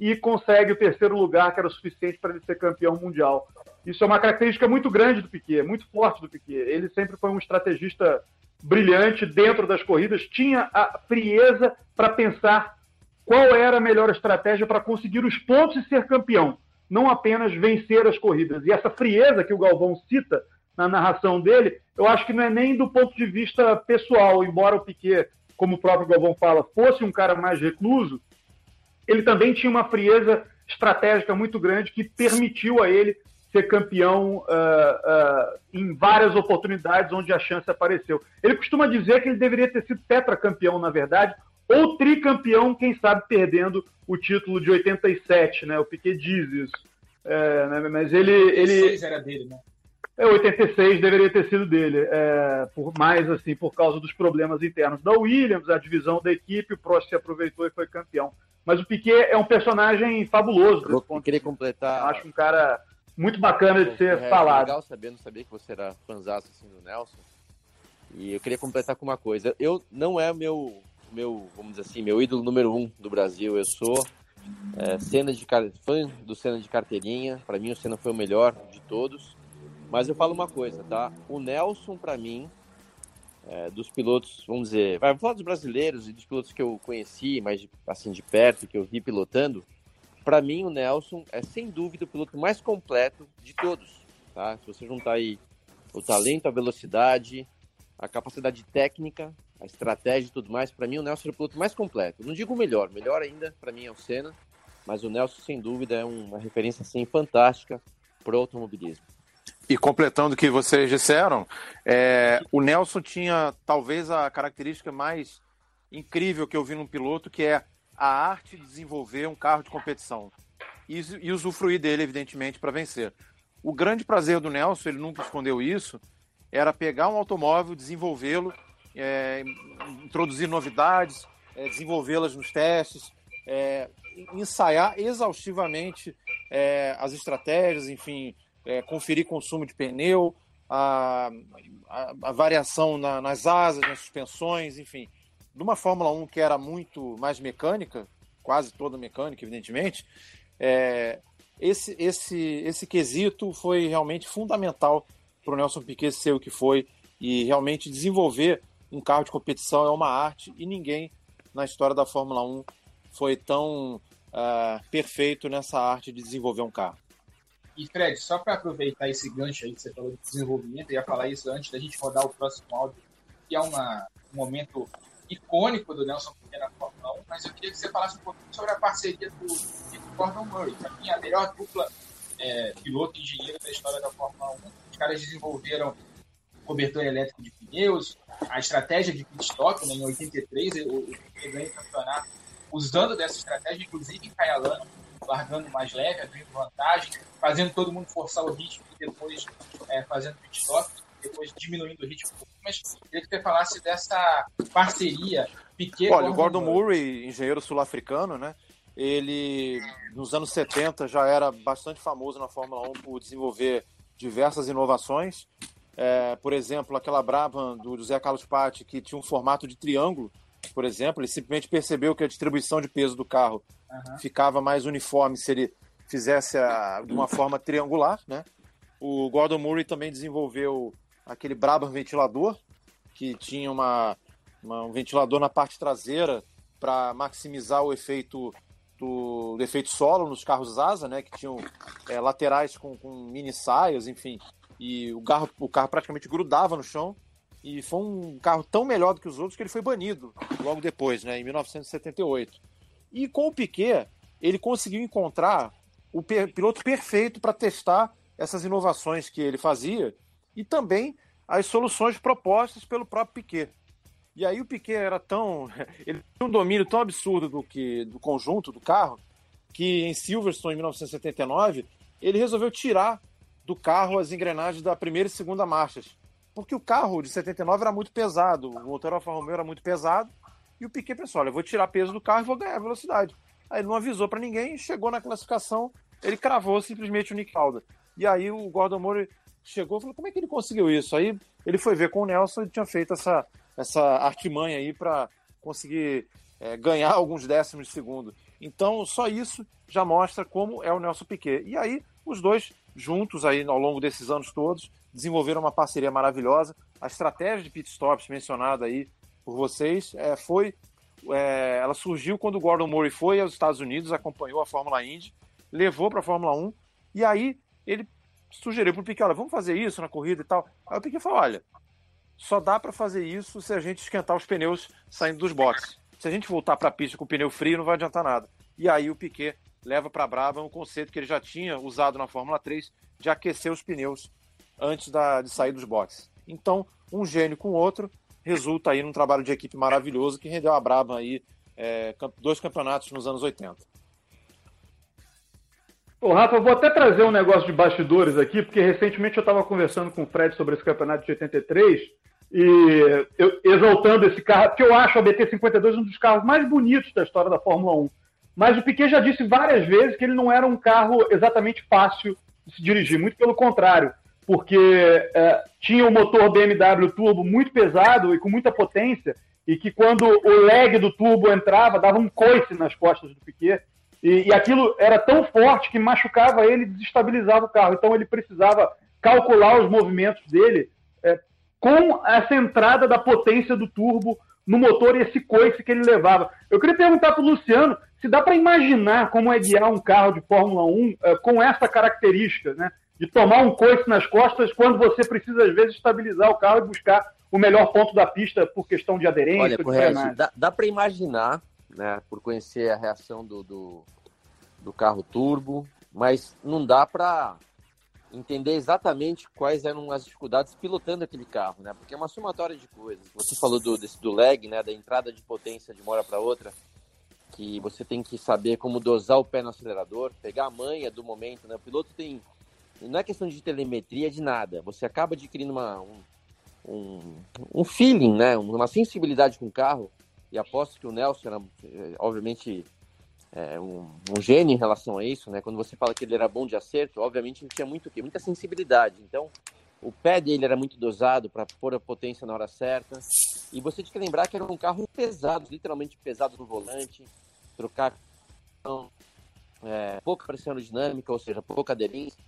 e consegue o terceiro lugar, que era o suficiente para ele ser campeão mundial. Isso é uma característica muito grande do Piquet, muito forte do Piquet. Ele sempre foi um estrategista brilhante dentro das corridas, tinha a frieza para pensar qual era a melhor estratégia para conseguir os pontos e ser campeão. não apenas vencer as corridas. E essa frieza que o Galvão cita na narração dele, eu acho que não é nem do ponto de vista pessoal, embora o Piquet, como o próprio Galvão fala, fosse um cara mais recluso, ele também tinha uma frieza estratégica muito grande que permitiu a ele ser campeão uh, uh, em várias oportunidades onde a chance apareceu. Ele costuma dizer que ele deveria ter sido tetracampeão, na verdade, ou tricampeão, quem sabe perdendo o título de 87, né? O Piquet diz isso. É, né? Mas ele. ele era dele, né? É, 86 deveria ter sido dele, é, por mais assim, por causa dos problemas internos da Williams, a divisão da equipe, o Prost se aproveitou e foi campeão. Mas o Piquet é um personagem fabuloso. Eu queria completar. Acho um cara muito bacana de ser é, falado. legal saber, não sabia que você era fãzaço assim do Nelson. E eu queria completar com uma coisa. Eu não é meu meu, vamos dizer assim, meu ídolo número um do Brasil. Eu sou é, cena de fã do cena de carteirinha. Para mim, o Senna foi o melhor de todos. Mas eu falo uma coisa, tá? O Nelson, para mim, é, dos pilotos, vamos dizer, vai falar dos brasileiros e dos pilotos que eu conheci, mais assim de perto, que eu vi pilotando. Para mim, o Nelson é sem dúvida o piloto mais completo de todos, tá? Se você juntar aí o talento, a velocidade, a capacidade técnica, a estratégia e tudo mais, para mim o Nelson é o piloto mais completo. Não digo o melhor, melhor ainda para mim é o Senna, mas o Nelson sem dúvida é uma referência assim fantástica para o automobilismo. E completando o que vocês disseram, é, o Nelson tinha talvez a característica mais incrível que eu vi num piloto, que é a arte de desenvolver um carro de competição e, e usufruir dele, evidentemente, para vencer. O grande prazer do Nelson, ele nunca escondeu isso, era pegar um automóvel, desenvolvê-lo é, introduzir novidades, é, desenvolvê-las nos testes, é, ensaiar exaustivamente é, as estratégias, enfim, é, conferir consumo de pneu, a, a, a variação na, nas asas, nas suspensões, enfim. De uma Fórmula 1 que era muito mais mecânica, quase toda mecânica, evidentemente, é, esse, esse, esse quesito foi realmente fundamental para o Nelson Piquet ser o que foi e realmente desenvolver um carro de competição é uma arte e ninguém na história da Fórmula 1 foi tão uh, perfeito nessa arte de desenvolver um carro. E Fred, só para aproveitar esse gancho aí que você falou de desenvolvimento, eu ia falar isso antes da gente rodar o próximo áudio, que é uma, um momento icônico do Nelson Piquet na Fórmula 1, mas eu queria que você falasse um pouquinho sobre a parceria do, do Gordon Murray. Mim, a melhor dupla é, piloto e engenheiro da história da Fórmula 1. Os caras desenvolveram cobertor elétrico de pneus, a estratégia de pit stop, né, em 83 o, o ganha o campeonato usando dessa estratégia, inclusive em Kyalano, largando mais leve, abrindo vantagem, fazendo todo mundo forçar o ritmo e depois é, fazendo pit stop, depois diminuindo o ritmo. Mas queria que você falasse dessa parceria Piquet Olha, o Gordon Murray, engenheiro sul-africano, né? Ele, nos anos 70, já era bastante famoso na Fórmula 1 por desenvolver diversas inovações. É, por exemplo, aquela Brabham do José Carlos Patti, que tinha um formato de triângulo, por exemplo, ele simplesmente percebeu que a distribuição de peso do carro uhum. ficava mais uniforme se ele fizesse a, de uma forma triangular, né? O Gordon Murray também desenvolveu aquele Brabham ventilador, que tinha uma, uma um ventilador na parte traseira para maximizar o efeito do, do, efeito solo nos carros asa, né? Que tinham é, laterais com, com mini saias, enfim e o carro, o carro praticamente grudava no chão. E foi um carro tão melhor do que os outros que ele foi banido logo depois, né, em 1978. E com o Piquet, ele conseguiu encontrar o piloto perfeito para testar essas inovações que ele fazia e também as soluções propostas pelo próprio Piquet. E aí o Piquet era tão. [LAUGHS] Ele tinha um domínio tão absurdo do, que, do conjunto do carro que em Silverstone, em 1979, ele resolveu tirar do carro as engrenagens da primeira e segunda marchas. Porque o carro de 79 era muito pesado, o motor Alfa Romeo era muito pesado, e o Piquet pensou, olha, eu vou tirar peso do carro e vou ganhar velocidade. Aí ele não avisou para ninguém, chegou na classificação, ele cravou simplesmente o Nick Lauda. E aí o Gordon Moore chegou e falou, como é que ele conseguiu isso? Aí ele foi ver com o Nelson e tinha feito essa, essa artimanha aí para conseguir é, ganhar [LAUGHS] alguns décimos de segundo. Então, só isso já mostra como é o Nelson Piquet. E aí, os dois juntos aí ao longo desses anos todos, desenvolveram uma parceria maravilhosa. A estratégia de pit stops mencionada aí por vocês é, foi, é, ela surgiu quando o Gordon Murray foi aos Estados Unidos, acompanhou a Fórmula Indy, levou para a Fórmula 1, e aí ele sugeriu para o Piquet, olha, vamos fazer isso na corrida e tal. Aí o Piquet falou, olha, só dá para fazer isso se a gente esquentar os pneus saindo dos boxes. Se a gente voltar para a pista com o pneu frio, não vai adiantar nada. E aí o Piquet leva para a Brava um conceito que ele já tinha usado na Fórmula 3 de aquecer os pneus antes da, de sair dos boxes. Então, um gênio com o outro resulta aí num trabalho de equipe maravilhoso que rendeu a Brava aí é, dois campeonatos nos anos 80. Ô, Rafa, vou até trazer um negócio de bastidores aqui, porque recentemente eu estava conversando com o Fred sobre esse campeonato de 83 e eu, exaltando esse carro, porque eu acho a BT-52 um dos carros mais bonitos da história da Fórmula 1. Mas o Piquet já disse várias vezes que ele não era um carro exatamente fácil de se dirigir, muito pelo contrário, porque é, tinha um motor BMW turbo muito pesado e com muita potência, e que quando o lag do turbo entrava, dava um coice nas costas do Piquet, e, e aquilo era tão forte que machucava ele e desestabilizava o carro. Então ele precisava calcular os movimentos dele é, com essa entrada da potência do turbo no motor e esse coice que ele levava. Eu queria perguntar para o Luciano se dá para imaginar como é guiar um carro de Fórmula 1 é, com essa característica, né? De tomar um coice nas costas quando você precisa, às vezes, estabilizar o carro e buscar o melhor ponto da pista por questão de aderência. Olha, correto, dá, dá para imaginar, né, por conhecer a reação do, do, do carro turbo, mas não dá para entender exatamente quais eram as dificuldades pilotando aquele carro, né? Porque é uma somatória de coisas. Você falou do, desse, do lag, né? Da entrada de potência de uma hora para outra, que você tem que saber como dosar o pé no acelerador, pegar a manha do momento, né? O piloto tem... Não é questão de telemetria, de nada. Você acaba adquirindo uma, um, um, um feeling, né? Uma sensibilidade com o carro. E aposto que o Nelson eh, obviamente, é, um, um, gênio em relação a isso, né? Quando você fala que ele era bom de acerto, obviamente ele tinha muito muita sensibilidade. Então, o pé dele era muito dosado para pôr a potência na hora certa. E você tinha que lembrar que era um carro pesado, literalmente pesado no volante, trocar é, pouca pressão aerodinâmica, ou seja, pouca aderência.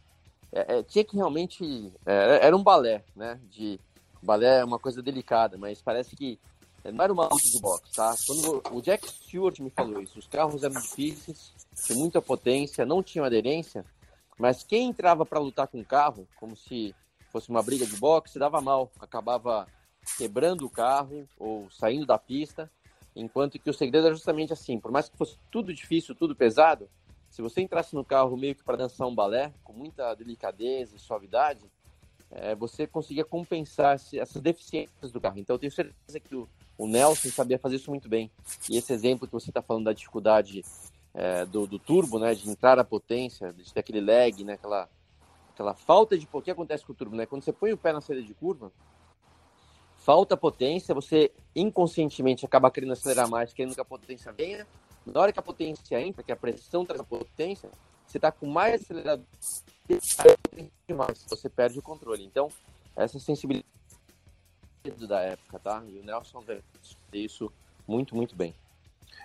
É, é, tinha que realmente é, era um balé, né? De balé é uma coisa delicada, mas parece que não era uma luta de boxe, tá? Quando o Jack Stewart me falou isso, os carros eram difíceis, tinha muita potência, não tinham aderência, mas quem entrava para lutar com o carro, como se fosse uma briga de boxe, dava mal, acabava quebrando o carro ou saindo da pista, enquanto que o segredo era justamente assim, por mais que fosse tudo difícil, tudo pesado, se você entrasse no carro meio que para dançar um balé, com muita delicadeza e suavidade, é, você conseguia compensar essas deficiências do carro. Então, eu tenho certeza que o, o Nelson sabia fazer isso muito bem. E esse exemplo que você está falando da dificuldade é, do, do, turbo, né, de entrar a potência, de ter aquele lag, né, aquela, aquela falta de... O que acontece com o turbo? Né? Quando você põe o pé na saída de curva, falta potência, você inconscientemente acaba querendo acelerar mais, querendo que a potência venha. Na hora que a potência entra, que a pressão traz a potência, você está com mais acelerador demais, você perde o controle. Então, essa sensibilidade da época, tá? E o Nelson fez isso muito, muito bem.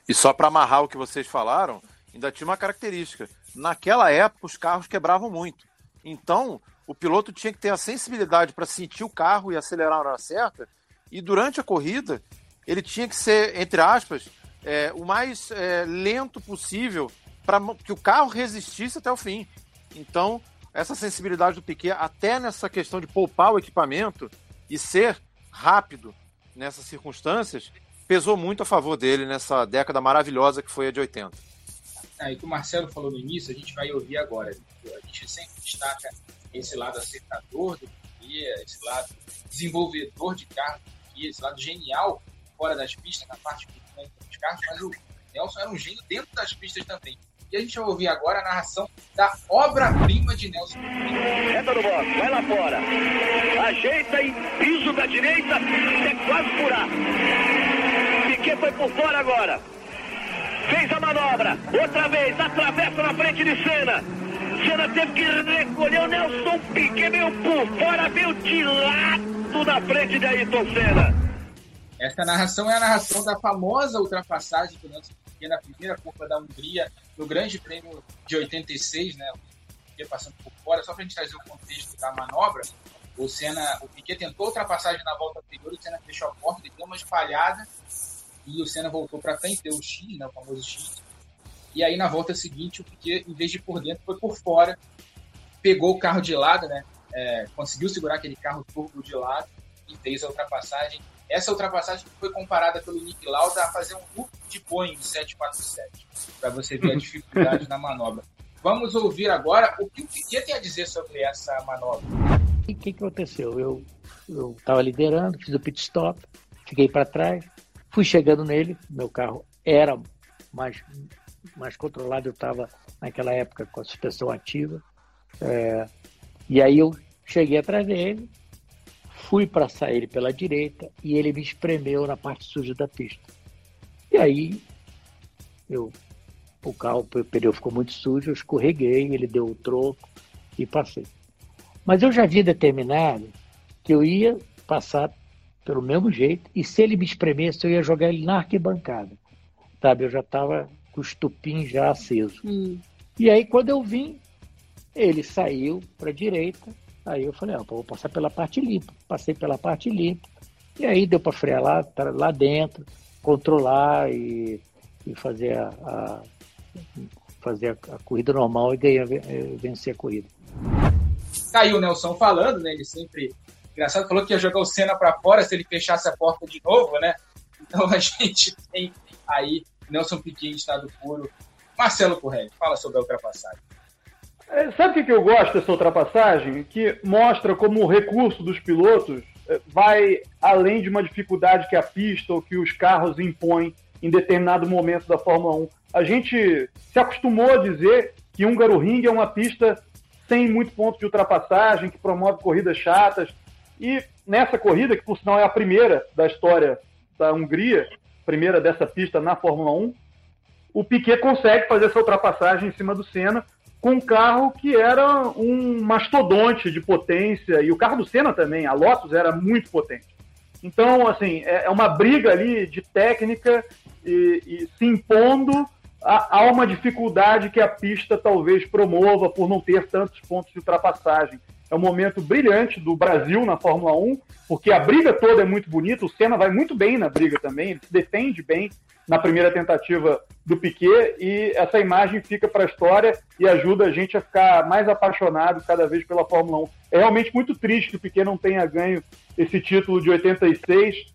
E só para amarrar o que vocês falaram, ainda tinha uma característica. Naquela época, os carros quebravam muito. Então, o piloto tinha que ter a sensibilidade para sentir o carro e acelerar na hora certa. E durante a corrida, ele tinha que ser, entre aspas, é, o mais é, lento possível para que o carro resistisse até o fim. Então, essa sensibilidade do Piquet, até nessa questão de poupar o equipamento e ser rápido nessas circunstâncias, pesou muito a favor dele nessa década maravilhosa que foi a de 80. Aí, que o Marcelo falou no início, a gente vai ouvir agora. A gente sempre destaca esse lado acertador do Piquet, esse lado desenvolvedor de carro do esse lado genial fora das pistas, na parte dos carros, mas o Nelson era um gênio dentro das pistas também. E a gente vai ouvir agora a narração da obra-prima de Nelson. Entra no box, vai lá fora. Ajeita e piso da direita, é quase furar. Piquet foi por fora agora. Fez a manobra, outra vez, atravessa na frente de Senna. Senna teve que recolher o Nelson Piquet, veio por fora, veio de lado na frente de Ayrton Senna. Esta narração é a narração da famosa ultrapassagem do Nelson Piquet na primeira curva da Hungria no Grande Prêmio de 86, né? Piquet passando por fora, só para a gente trazer o contexto da manobra. O Senna, o Piquet tentou ultrapassagem na volta anterior, o Senna fechou a porta, ele deu uma espalhada e o Senna voltou para frente, deu o X, né, o famoso X. E aí na volta seguinte o Piquet, em vez de ir por dentro, foi por fora, pegou o carro de lado, né? É, conseguiu segurar aquele carro turbo de lado e fez a ultrapassagem. Essa ultrapassagem foi comparada pelo Nick Lauda a fazer um loop de Boeing 747, para você ver a dificuldade na manobra. Vamos ouvir agora o que o Piquet tem a dizer sobre essa manobra. O que, que aconteceu? Eu estava liderando, fiz o pit stop, fiquei para trás, fui chegando nele, meu carro era mais, mais controlado, eu estava naquela época com a suspensão ativa. É, e aí eu cheguei atrás dele, fui para sair pela direita e ele me espremeu na parte suja da pista. E aí eu o carro, o pneu ficou muito sujo, eu escorreguei, ele deu o troco e passei. Mas eu já havia determinado que eu ia passar pelo mesmo jeito e se ele me espremesse, eu ia jogar ele na arquibancada. Sabe, eu já estava com o estupim já aceso. Hum. E aí, quando eu vim, ele saiu para a direita, aí eu falei, ah, vou passar pela parte limpa. Passei pela parte limpa, e aí deu para frear lá, lá dentro, controlar e, e fazer a, a fazer a, a, corrida normal e ganhar, eh, vencer a corrida. Caiu o Nelson falando, né? Ele sempre. Engraçado, falou que ia jogar o Senna para fora se ele fechasse a porta de novo, né? Então a [LAUGHS] gente tem aí Nelson Piquet estado puro. Marcelo Correia, fala sobre a ultrapassagem. É, sabe o que eu gosto dessa ultrapassagem? Que mostra como o recurso dos pilotos eh, vai além de uma dificuldade que a pista ou que os carros impõem em determinado momento da Fórmula 1 a gente se acostumou a dizer que Húngaro Ring é uma pista sem muito ponto de ultrapassagem, que promove corridas chatas. E nessa corrida, que por sinal é a primeira da história da Hungria, primeira dessa pista na Fórmula 1, o Piquet consegue fazer essa ultrapassagem em cima do Senna com um carro que era um mastodonte de potência, e o carro do Senna também, a Lotus era muito potente. Então, assim, é, é uma briga ali de técnica e, e se impondo há uma dificuldade que a pista talvez promova por não ter tantos pontos de ultrapassagem. É um momento brilhante do Brasil na Fórmula 1, porque a briga toda é muito bonita, o Senna vai muito bem na briga também, ele se defende bem na primeira tentativa do Piquet e essa imagem fica para a história e ajuda a gente a ficar mais apaixonado cada vez pela Fórmula 1. É realmente muito triste que o Piquet não tenha ganho esse título de 86,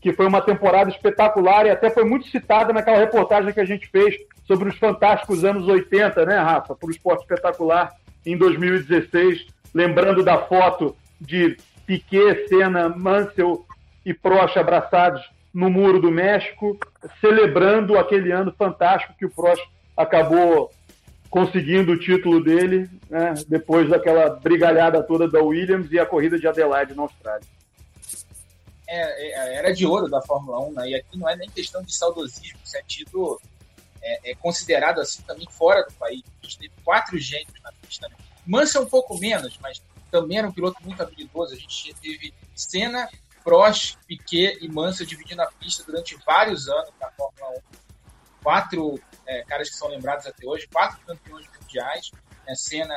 que foi uma temporada espetacular e até foi muito citada naquela reportagem que a gente fez sobre os fantásticos anos 80, né, Rafa, para o esporte espetacular em 2016, lembrando da foto de Piquet, Senna, Mansell e Prost abraçados no Muro do México, celebrando aquele ano fantástico que o Prost acabou conseguindo o título dele, né, depois daquela brigalhada toda da Williams e a corrida de Adelaide na Austrália. É, é, era de ouro da Fórmula 1, né? E aqui não é nem questão de saudosismo, isso é tido é, é, considerado assim também fora do país. A gente teve quatro gênios na pista. Né? Mansa um pouco menos, mas também era um piloto muito habilidoso. A gente teve Senna, Prost, Piquet e Mansa dividindo a pista durante vários anos na Fórmula 1. Quatro é, caras que são lembrados até hoje, quatro campeões mundiais. Né? Senna,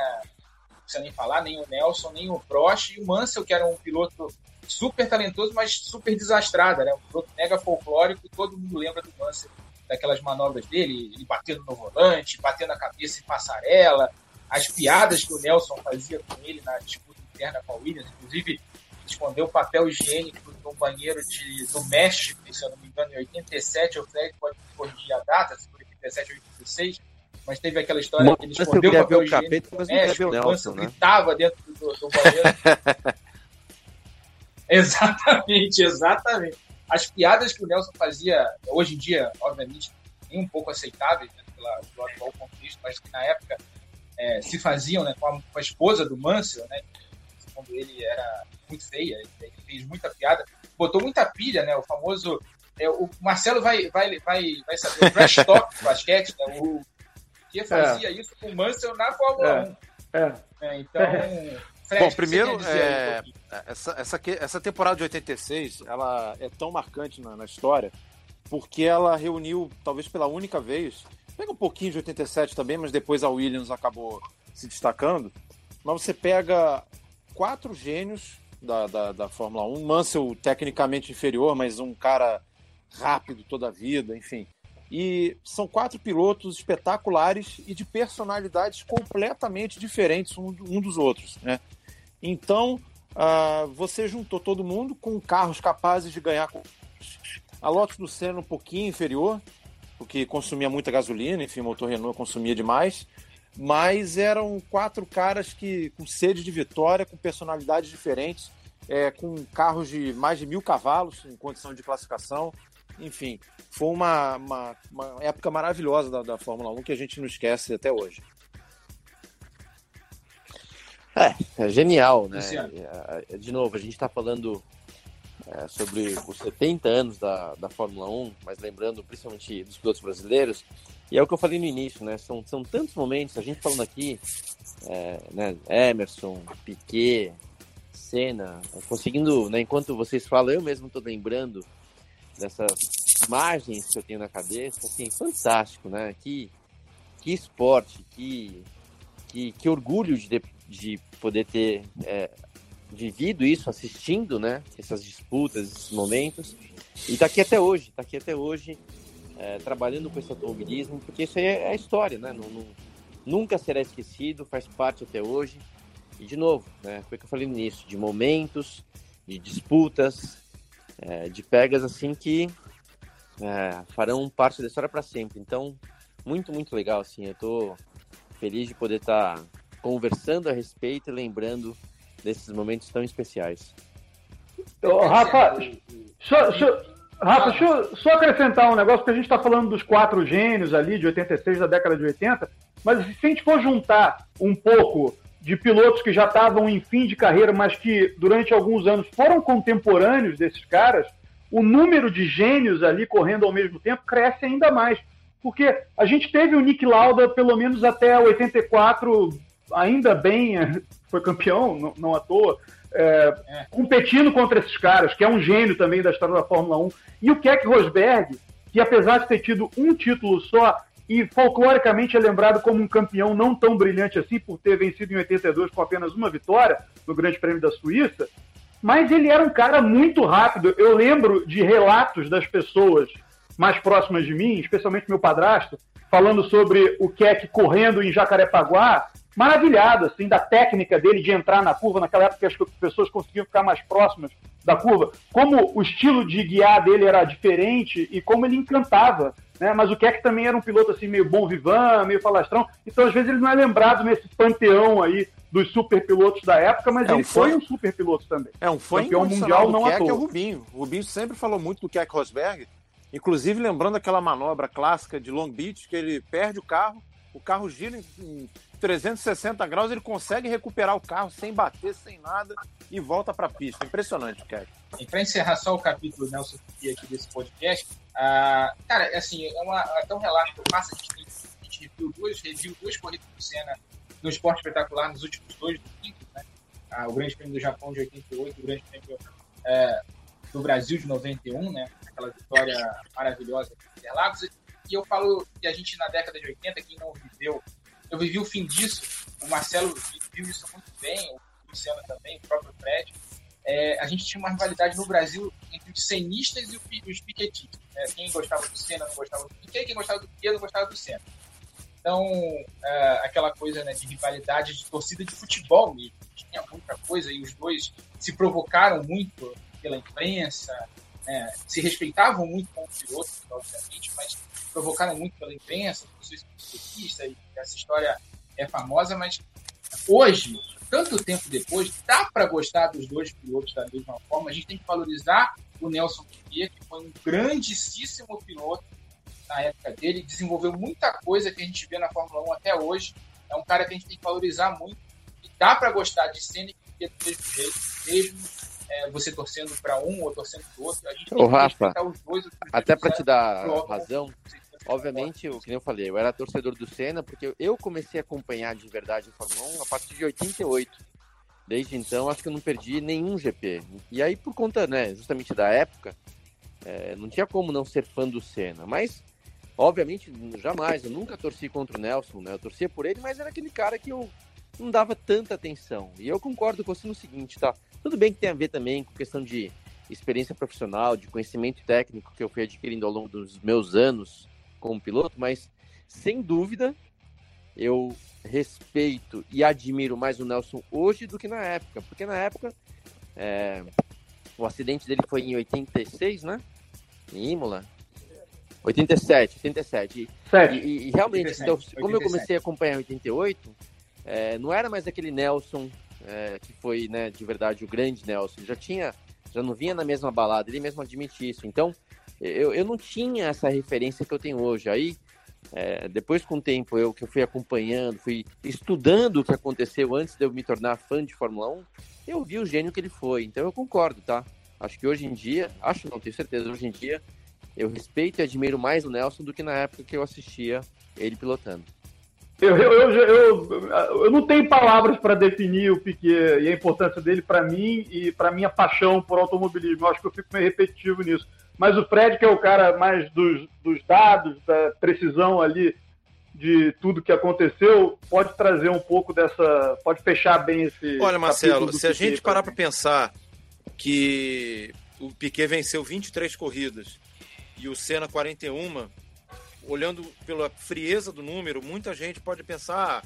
não precisa nem falar, nem o Nelson, nem o Prost. E o Mansell, que era um piloto super talentoso, mas super desastrada, né? Um piloto mega folclórico, todo mundo lembra do Mansell, daquelas manobras dele, ele batendo no volante, batendo a cabeça em passarela, as piadas que o Nelson fazia com ele na disputa interna com a Williams, inclusive escondeu o papel higiênico no banheiro de, do México, se eu não me engano, em 87, o Fred pode corrigir a data, se foi 87 ou 86, mas teve aquela história mas que ele escondeu o papel higiênico capeta, no México, o Nelson né? gritava dentro do, do banheiro. [LAUGHS] Exatamente, exatamente. As piadas que o Nelson fazia, hoje em dia, obviamente, nem um pouco aceitáveis né, pela, pelo atual contexto, mas que na época é, se faziam né, com, a, com, a, esposa do Mansell, né, quando ele era muito feia, ele fez muita piada, botou muita pilha, né, o famoso. É, o Marcelo vai, vai, vai, vai saber, o trash [LAUGHS] talk do basquete, né, o que fazia é. isso com o Mansell na Fórmula é. 1. É. então. Fred, Bom, primeiro, é, essa, essa, essa temporada de 86 ela é tão marcante na, na, história porque ela reuniu, talvez pela única vez, pega um pouquinho de 87 também, mas depois a Williams acabou se destacando. Mas você pega quatro gênios da, da, da Fórmula 1, Mansell tecnicamente inferior, mas um cara rápido toda a vida, enfim. E são quatro pilotos espetaculares e de personalidades completamente diferentes um, um dos outros. Né? Então, uh, você juntou todo mundo com carros capazes de ganhar. A Lotus do Senna um pouquinho inferior, porque consumia muita gasolina, enfim, o motor Renault consumia demais. Mas eram quatro caras que com sede de vitória, com personalidades diferentes, é, com carros de mais de mil cavalos em condição de classificação. Enfim, foi uma, uma, uma época maravilhosa da, da, Fórmula 1 que a gente não esquece até hoje. É, é genial, né? É, de novo, a gente está falando é, sobre os 70 anos da, da Fórmula 1, mas lembrando principalmente dos pilotos brasileiros, e é o que eu falei no início, né? São, são tantos momentos, a gente falando aqui, é, né? Emerson, Piquet, Senna, conseguindo, né? Enquanto vocês falam, eu mesmo estou lembrando dessas imagens que eu tenho na cabeça, assim, fantástico, né? Que, que esporte, que, que, que orgulho de, de poder ter é, vivido isso, assistindo, né? Essas disputas, esses momentos. E tá aqui até hoje, tá aqui até hoje, é, trabalhando com esse automobilismo, porque isso aí é, a história, né? Não, não, nunca será esquecido, faz parte até hoje. E de novo, né? Foi o que eu falei no início, de momentos, de disputas, é, de pegas assim que é, farão parte da história para sempre. Então, muito, muito legal, assim. Eu tô feliz de poder estar tá conversando a respeito e lembrando desses momentos tão especiais. Ô, Rafa, só, Rafa, deixa eu só acrescentar um negócio, porque a gente está falando dos quatro gênios ali, de 86 da década de 80, mas se a gente for juntar um pouco de pilotos que já estavam em fim de carreira, mas que durante alguns anos foram contemporâneos desses caras, o número de gênios ali correndo ao mesmo tempo cresce ainda mais. Porque a gente teve o Nick Lauda pelo menos até 84, ainda bem, [LAUGHS] foi campeão, não, não à toa, é, competindo contra esses caras, que é um gênio também da história da Fórmula 1. E o Keck Rosberg, que apesar de ter tido um título só, e folcloricamente é lembrado como um campeão não tão brilhante assim, por ter vencido em 82 com apenas uma vitória no Grande Prêmio da Suíça, mas ele era um cara muito rápido. Eu lembro de relatos das pessoas mais próximas de mim, especialmente meu padrasto, falando sobre o Keck correndo em Jacarepaguá, maravilhado assim da técnica dele de entrar na curva naquela época que as pessoas conseguiam ficar mais próximas da curva, como o estilo de guiar dele era diferente e como ele encantava né? Mas o Keck também era um piloto assim meio bom vivan, meio falastrão. Então às vezes ele não é lembrado nesse panteão aí dos super pilotos da época, mas é, ele foi um super piloto também. É um fã campeão mundial não Keck é o Rubinho. O Rubinho sempre falou muito do Keck Rosberg, inclusive lembrando aquela manobra clássica de Long Beach que ele perde o carro, o carro gira em 360 graus, ele consegue recuperar o carro sem bater, sem nada e volta para a pista. Impressionante, Keck. E para encerrar só o capítulo Nelson aqui desse podcast, uh, cara, assim, é uma, até um relato que eu faço, a gente, a gente reviu duas, reviu duas corridas do no esporte espetacular nos últimos dois domingos, né? Uh, o Grande Prêmio do Japão de 88, o Grande Prêmio uh, do Brasil de 91, né? Aquela vitória maravilhosa de Interlagos. E eu falo que a gente, na década de 80, quem não viveu, eu vivi o fim disso, o Marcelo viu isso muito bem, o Luciano também, o próprio Fred, é, a gente tinha uma rivalidade no Brasil entre os cenistas e os piquetistas. Né? Quem gostava do Senna não gostava do Piquet, quem gostava do Piquet não gostava do Senna. Então, é, aquela coisa né, de rivalidade de torcida de futebol mesmo. Tinha muita coisa e os dois se provocaram muito pela imprensa, né, se respeitavam muito como pilotos, obviamente, mas provocaram muito pela imprensa, pessoas e essa história é famosa, mas hoje tanto tempo depois, dá para gostar dos dois pilotos da mesma forma. A gente tem que valorizar o Nelson Piquet, que foi um grandíssimo piloto na época dele, desenvolveu muita coisa que a gente vê na Fórmula 1 até hoje. É um cara que a gente tem que valorizar muito. E dá para gostar de Senna e Piquet do mesmo jeito, mesmo é, você torcendo para um ou torcendo para o outro. A gente Ô, Rafa. Até para te dar razão, Obviamente, o que eu falei, eu era torcedor do Senna, porque eu comecei a acompanhar de verdade a Fórmula 1 a partir de 88. Desde então, acho que eu não perdi nenhum GP. E aí, por conta, né, justamente da época, é, não tinha como não ser fã do Senna. Mas, obviamente, jamais, eu nunca torci contra o Nelson, né? Eu torcia por ele, mas era aquele cara que eu não dava tanta atenção. E eu concordo com você no seguinte, tá? Tudo bem que tem a ver também com questão de experiência profissional, de conhecimento técnico que eu fui adquirindo ao longo dos meus anos como piloto, mas sem dúvida eu respeito e admiro mais o Nelson hoje do que na época, porque na época é, o acidente dele foi em 86, né? Em Imola. 87, 87. E, e, e realmente, 87, então, 87. como eu comecei a acompanhar em 88, é, não era mais aquele Nelson é, que foi, né, de verdade, o grande Nelson. Já tinha, já não vinha na mesma balada, ele mesmo admite isso. Então, eu, eu não tinha essa referência que eu tenho hoje. Aí, é, depois com o tempo eu que eu fui acompanhando, fui estudando o que aconteceu antes de eu me tornar fã de Fórmula 1, eu vi o gênio que ele foi. Então eu concordo, tá? Acho que hoje em dia, acho não, tenho certeza, hoje em dia eu respeito e admiro mais o Nelson do que na época que eu assistia ele pilotando. Eu, eu, eu, eu, não tenho palavras para definir o Piquet e a importância dele para mim e para minha paixão por automobilismo. Eu acho que eu fico meio repetitivo nisso. Mas o Fred, que é o cara mais dos, dos dados, da precisão ali de tudo que aconteceu, pode trazer um pouco dessa. pode fechar bem esse. Olha, Marcelo, se a gente parar para pensar que o Piquet venceu 23 corridas e o Senna 41, olhando pela frieza do número, muita gente pode pensar,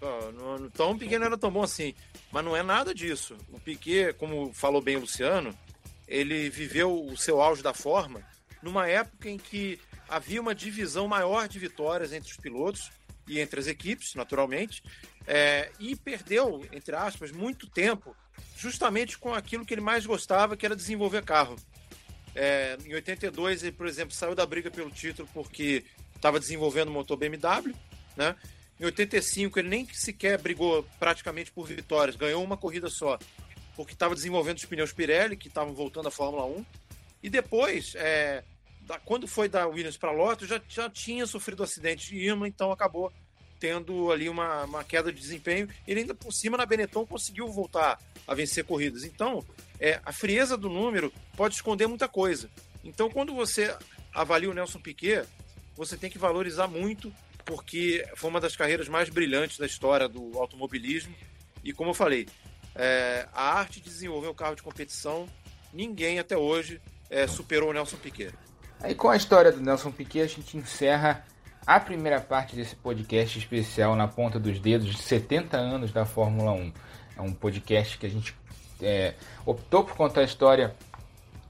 ah, então o Piquet não era tão bom assim. Mas não é nada disso. O Piquet, como falou bem o Luciano, ele viveu o seu auge da forma numa época em que havia uma divisão maior de vitórias entre os pilotos e entre as equipes, naturalmente, é, e perdeu, entre aspas, muito tempo justamente com aquilo que ele mais gostava, que era desenvolver carro. É, em 82, ele, por exemplo, saiu da briga pelo título porque estava desenvolvendo o motor BMW, né? Em 85 ele nem sequer brigou praticamente por vitórias, ganhou uma corrida só, porque estava desenvolvendo os pneus Pirelli, que estavam voltando à Fórmula 1. E depois, é, da, quando foi da Williams para a Lotus, já, já tinha sofrido acidente de Irma, então acabou tendo ali uma, uma queda de desempenho. Ele ainda por cima na Benetton conseguiu voltar a vencer corridas. Então, é, a frieza do número pode esconder muita coisa. Então, quando você avalia o Nelson Piquet, você tem que valorizar muito, porque foi uma das carreiras mais brilhantes da história do automobilismo. E como eu falei, é, a arte de desenvolver o carro de competição, ninguém até hoje é, superou o Nelson Piquet. Aí com a história do Nelson Piquet, a gente encerra a primeira parte desse podcast especial na ponta dos dedos de 70 anos da Fórmula 1. É um podcast que a gente é, optou por contar a história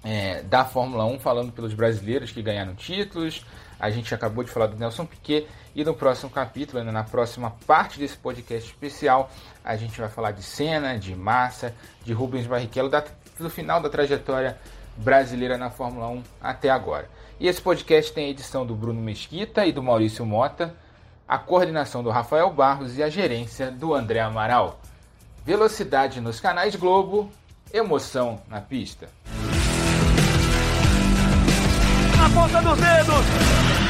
é, da Fórmula 1, falando pelos brasileiros que ganharam títulos, a gente acabou de falar do Nelson Piquet e no próximo capítulo, na próxima parte desse podcast especial, a gente vai falar de Senna, de Massa, de Rubens Barrichello, do final da trajetória brasileira na Fórmula 1 até agora. E esse podcast tem a edição do Bruno Mesquita e do Maurício Mota, a coordenação do Rafael Barros e a gerência do André Amaral. Velocidade nos canais Globo, emoção na pista. Na ponta dos dedos!